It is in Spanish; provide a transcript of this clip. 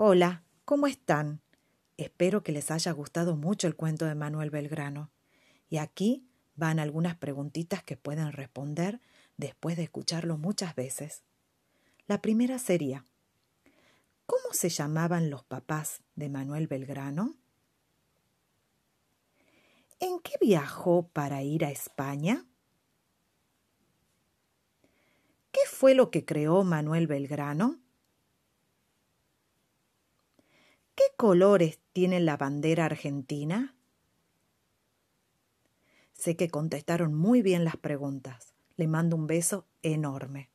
Hola, ¿cómo están? Espero que les haya gustado mucho el cuento de Manuel Belgrano. Y aquí van algunas preguntitas que pueden responder después de escucharlo muchas veces. La primera sería, ¿cómo se llamaban los papás de Manuel Belgrano? ¿En qué viajó para ir a España? ¿Qué fue lo que creó Manuel Belgrano? ¿Qué colores tiene la bandera argentina? Sé que contestaron muy bien las preguntas. Le mando un beso enorme.